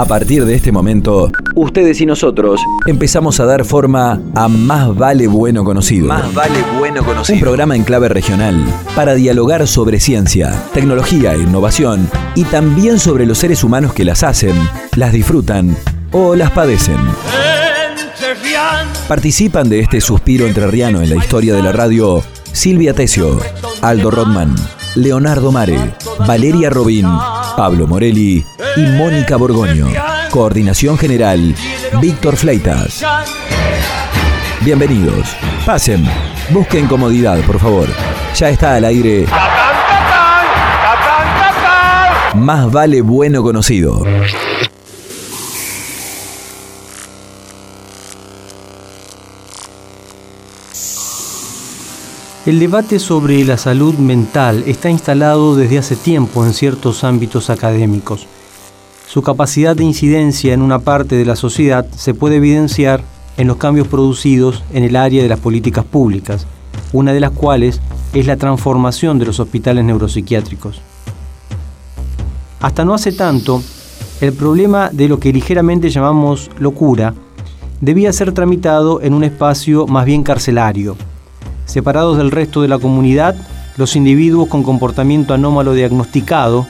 A partir de este momento, ustedes y nosotros empezamos a dar forma a Más Vale Bueno Conocido. Más vale bueno Un conocido. programa en clave regional para dialogar sobre ciencia, tecnología e innovación y también sobre los seres humanos que las hacen, las disfrutan o las padecen. Participan de este suspiro entrerriano en la historia de la radio Silvia Tesio, Aldo Rodman, Leonardo Mare, Valeria Robín, Pablo Morelli y Mónica Borgoño. Coordinación General, Víctor Fleitas. Bienvenidos. Pasen. Busquen comodidad, por favor. Ya está al aire. Más vale bueno conocido. El debate sobre la salud mental está instalado desde hace tiempo en ciertos ámbitos académicos. Su capacidad de incidencia en una parte de la sociedad se puede evidenciar en los cambios producidos en el área de las políticas públicas, una de las cuales es la transformación de los hospitales neuropsiquiátricos. Hasta no hace tanto, el problema de lo que ligeramente llamamos locura debía ser tramitado en un espacio más bien carcelario. Separados del resto de la comunidad, los individuos con comportamiento anómalo diagnosticado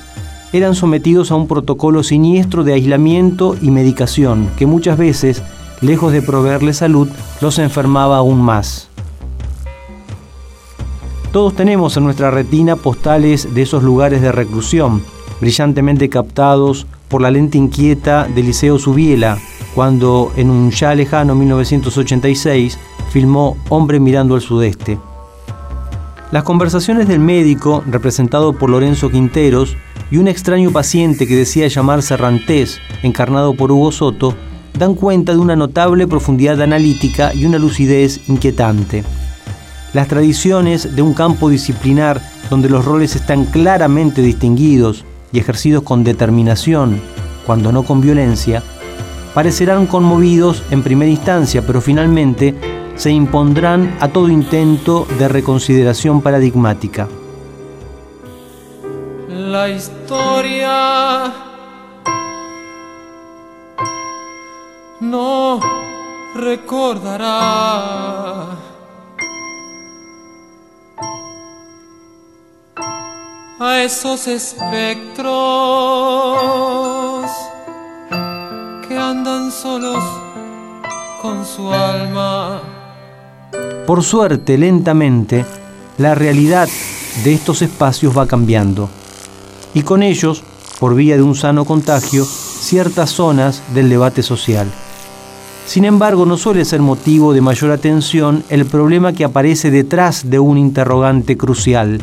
eran sometidos a un protocolo siniestro de aislamiento y medicación que muchas veces, lejos de proveerles salud, los enfermaba aún más. Todos tenemos en nuestra retina postales de esos lugares de reclusión, brillantemente captados por la lente inquieta de Liceo Subiela, cuando en un ya lejano 1986 filmó Hombre mirando al sudeste. Las conversaciones del médico, representado por Lorenzo Quinteros, y un extraño paciente que decía llamarse Rantés, encarnado por Hugo Soto, dan cuenta de una notable profundidad analítica y una lucidez inquietante. Las tradiciones de un campo disciplinar donde los roles están claramente distinguidos y ejercidos con determinación, cuando no con violencia, parecerán conmovidos en primera instancia, pero finalmente se impondrán a todo intento de reconsideración paradigmática. La historia no recordará a esos espectros que andan solos con su alma. Por suerte, lentamente, la realidad de estos espacios va cambiando y con ellos, por vía de un sano contagio, ciertas zonas del debate social. Sin embargo, no suele ser motivo de mayor atención el problema que aparece detrás de un interrogante crucial.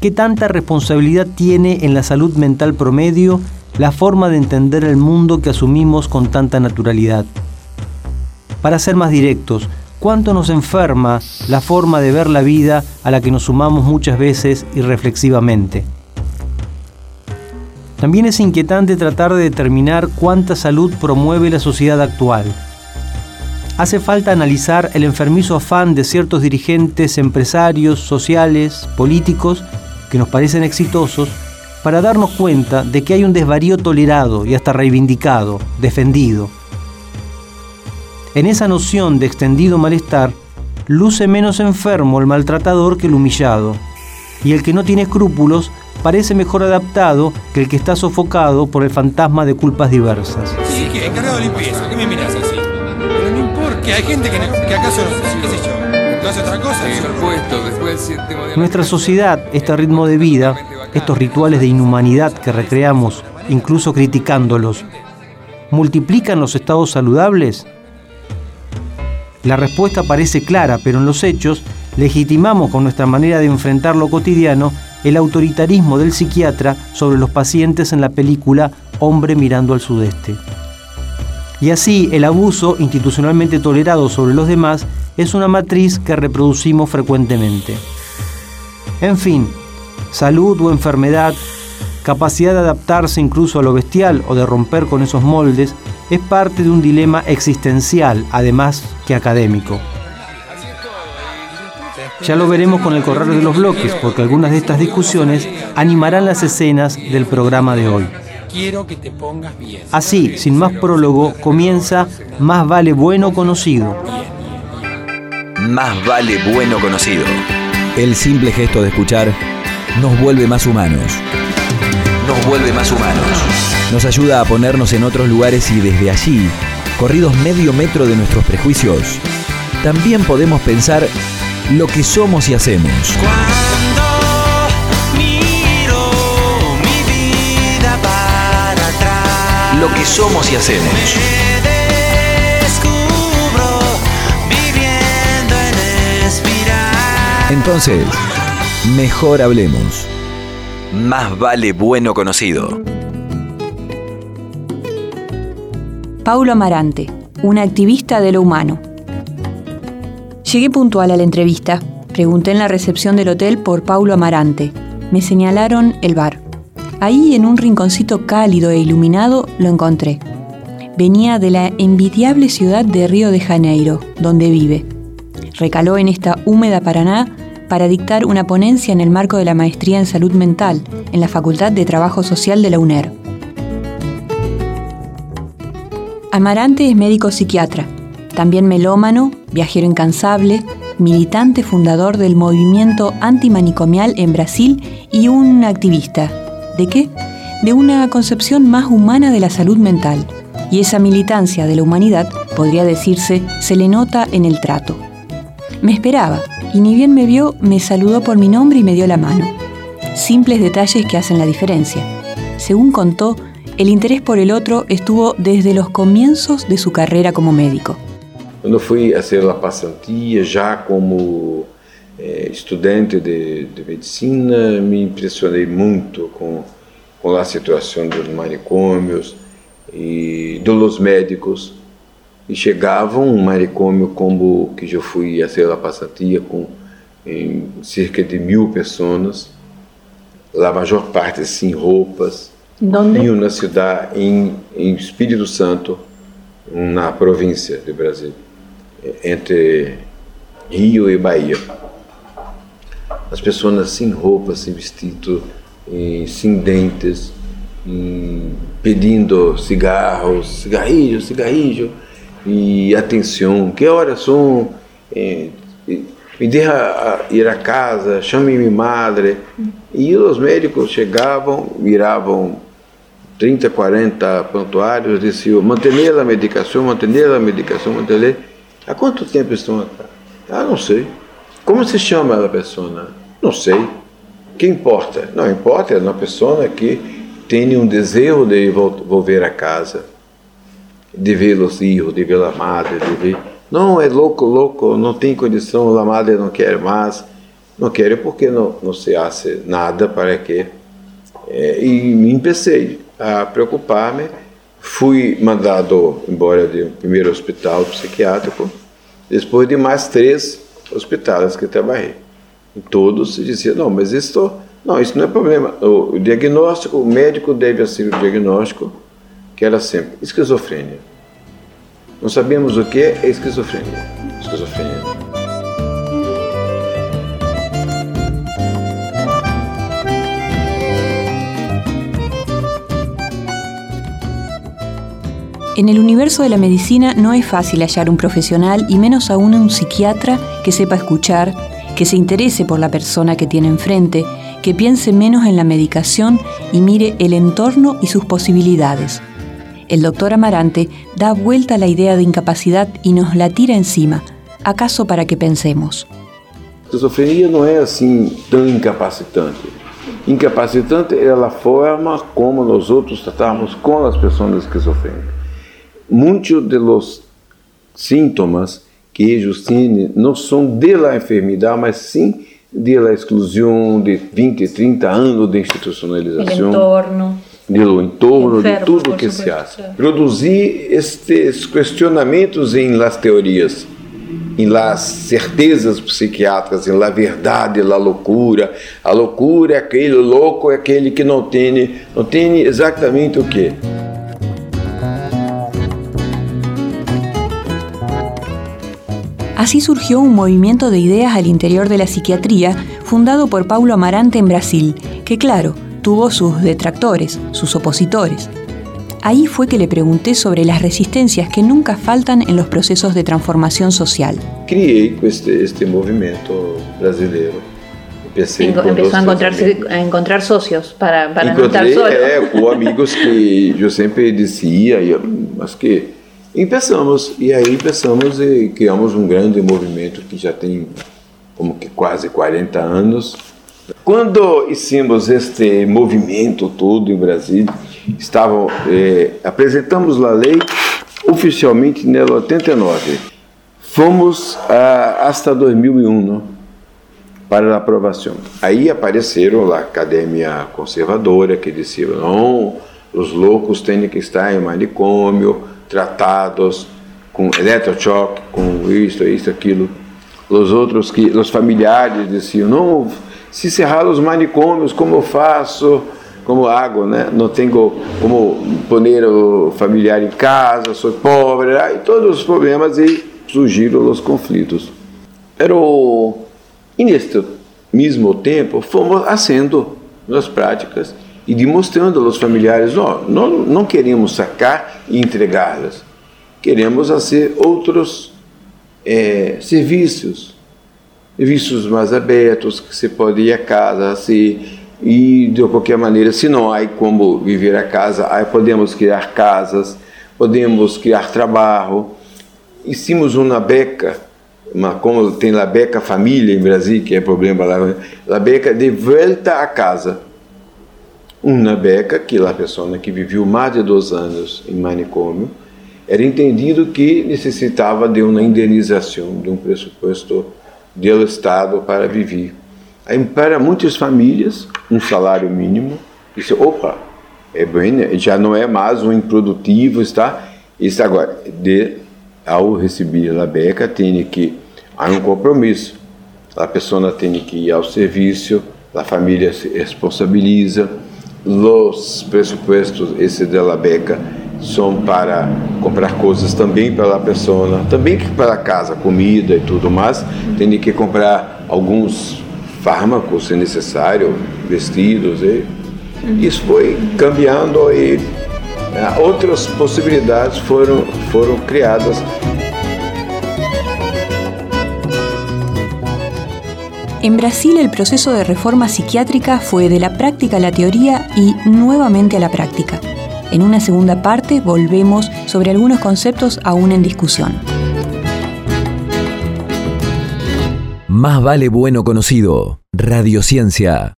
¿Qué tanta responsabilidad tiene en la salud mental promedio la forma de entender el mundo que asumimos con tanta naturalidad? Para ser más directos, ¿cuánto nos enferma la forma de ver la vida a la que nos sumamos muchas veces irreflexivamente? También es inquietante tratar de determinar cuánta salud promueve la sociedad actual. Hace falta analizar el enfermizo afán de ciertos dirigentes empresarios, sociales, políticos, que nos parecen exitosos, para darnos cuenta de que hay un desvarío tolerado y hasta reivindicado, defendido. En esa noción de extendido malestar, luce menos enfermo el maltratador que el humillado, y el que no tiene escrúpulos parece mejor adaptado que el que está sofocado por el fantasma de culpas diversas. Sí, que encargado de limpieza. ¿Qué me miras así? Pero no importa. Que hay gente que, no- que acaso, qué sé yo, no hace otra cosa. Nuestra sociedad, este ritmo de vida, estos rituales de inhumanidad que recreamos, incluso criticándolos, ¿multiplican los estados saludables? La respuesta parece clara, pero en los hechos legitimamos con nuestra manera de enfrentar lo cotidiano el autoritarismo del psiquiatra sobre los pacientes en la película Hombre mirando al sudeste. Y así el abuso institucionalmente tolerado sobre los demás es una matriz que reproducimos frecuentemente. En fin, salud o enfermedad, capacidad de adaptarse incluso a lo bestial o de romper con esos moldes, es parte de un dilema existencial, además que académico. Ya lo veremos con el correr de los bloques, porque algunas de estas discusiones animarán las escenas del programa de hoy. quiero que te pongas bien. Así, sin más prólogo, comienza Más vale bueno conocido. Más vale bueno conocido. El simple gesto de escuchar nos vuelve más humanos. Nos vuelve más humanos. Nos ayuda a ponernos en otros lugares y desde allí, corridos medio metro de nuestros prejuicios, también podemos pensar lo que somos y hacemos. Lo que somos y hacemos. Entonces, mejor hablemos. Más vale bueno conocido. Paulo Amarante, un activista de lo humano. Llegué puntual a la entrevista. Pregunté en la recepción del hotel por Paulo Amarante. Me señalaron el bar. Ahí, en un rinconcito cálido e iluminado, lo encontré. Venía de la envidiable ciudad de Río de Janeiro, donde vive. Recaló en esta húmeda Paraná para dictar una ponencia en el marco de la maestría en salud mental en la Facultad de Trabajo Social de la UNER. Amarante es médico psiquiatra, también melómano, viajero incansable, militante fundador del movimiento antimanicomial en Brasil y un activista. ¿De qué? De una concepción más humana de la salud mental. Y esa militancia de la humanidad, podría decirse, se le nota en el trato. Me esperaba, y ni bien me vio, me saludó por mi nombre y me dio la mano. Simples detalles que hacen la diferencia. Según contó, el interés por el otro estuvo desde los comienzos de su carrera como médico. Quando fui a ser a pasantía, já como eh, estudante de, de, medicina, me impressionei muito com, com a situação dos manicômios e dos médicos. E chegava um manicômio como que eu fui a ser a pasantía com em cerca de mil pessoas, a maior parte sem roupas. Donde? Em uma cidade em, em Espírito Santo, na província de Brasil entre Rio e Bahia. As pessoas sem roupa, sem vestido, sem dentes, pedindo cigarros, cigarrilho, cigarrilho, e atenção, que horas são? me deixa ir a casa, chame minha madre. E os médicos chegavam, viravam 30, 40 prontuários, diziam, manter a medicação, manter a medicação, manter Há quanto tempo estão aqui? Ah, não sei. Como se chama a pessoa? Não sei. que importa? Não importa, é uma pessoa que tem um desejo de voltar a casa, de ver os filhos, de ver a madre, de ver. Não, é louco, louco, não tem condição, a madre não quer mais. Não quer porque não, não se hace nada para que. É, e me empecei a preocupar-me Fui mandado embora do primeiro hospital psiquiátrico, depois de mais três hospitais que trabalhei. E todos diziam, não, mas isso, não, isso não é problema. O diagnóstico, o médico deve ser o diagnóstico, que era sempre esquizofrênia. Não sabíamos o que é esquizofrênia. Esquizofrênia. En el universo de la medicina no es fácil hallar un profesional y menos aún un psiquiatra que sepa escuchar, que se interese por la persona que tiene enfrente, que piense menos en la medicación y mire el entorno y sus posibilidades. El doctor Amarante da vuelta a la idea de incapacidad y nos la tira encima, acaso para que pensemos. La esquizofrenia no es así tan incapacitante. Incapacitante era la forma como nosotros tratamos con las personas esquizofrénicas. muitos de los síntomas que ellos têm não são de la enfermidade, mas sim de la exclusão de 20, 30 anos de institucionalização. El entorno. Do entorno, de tudo que se faz. Produzir estes questionamentos em las teorias, em las certezas psiquiátricas, em la verdade, la loucura. A loucura é aquele louco, é aquele que não tem, não tem exatamente o que. Así surgió un movimiento de ideas al interior de la psiquiatría fundado por Paulo Amarante en Brasil, que claro, tuvo sus detractores, sus opositores. Ahí fue que le pregunté sobre las resistencias que nunca faltan en los procesos de transformación social. Criei este, este movimiento brasileiro. Empecé empezó a, encontrarse, a encontrar socios para, para Encontrei, no estar solo. É, com amigos que eu sempre dizia, mas que Empezamos, e aí empezamos e criamos um grande movimento que já tem como que quase 40 anos. Quando hicimos este movimento todo em Brasília, estavam, eh, apresentamos a lei oficialmente em 89. Fomos a, hasta 2001 não? para a aprovação. Aí apareceram a academia conservadora que dizia, não, os loucos têm que estar em manicômio, tratados com eletrochoque, com isso, isso, aquilo. Os outros que, os familiares diziam, não, se cerrar os manicômios, como eu faço? Como água, né? Não tenho como pôr o familiar em casa, sou pobre, né? e todos os problemas e surgiram os conflitos. Pero, neste mesmo tempo, fomos fazendo as práticas e demonstrando aos familiares, oh, não, não queremos sacar e entregá-las, queremos fazer outros é, serviços, serviços mais abertos, que você pode ir a casa, assim, e de qualquer maneira, se não há como viver a casa, aí podemos criar casas, podemos criar trabalho. Hicimos uma beca, uma, como tem a beca família em Brasil, que é problema lá, a beca de volta a casa uma beca que a pessoa que viveu mais de dois anos em manicômio era entendido que necessitava de uma indenização, de um pressuposto do Estado para viver. Aí, para muitas famílias, um salário mínimo, isso, opa, é bem, já não é mais um improdutivo, está? Isso agora, de, ao receber a beca, tem que há um compromisso. A pessoa tem que ir ao serviço, a família se responsabiliza, os pressupostos esse de la beca são para comprar coisas também para a pessoa, também para casa, comida e tudo mais. Tem que comprar alguns fármacos se necessário, vestidos e isso foi cambiando e é, outras possibilidades foram foram criadas. En Brasil el proceso de reforma psiquiátrica fue de la práctica a la teoría y nuevamente a la práctica. En una segunda parte volvemos sobre algunos conceptos aún en discusión. Más vale bueno conocido. Radiociencia.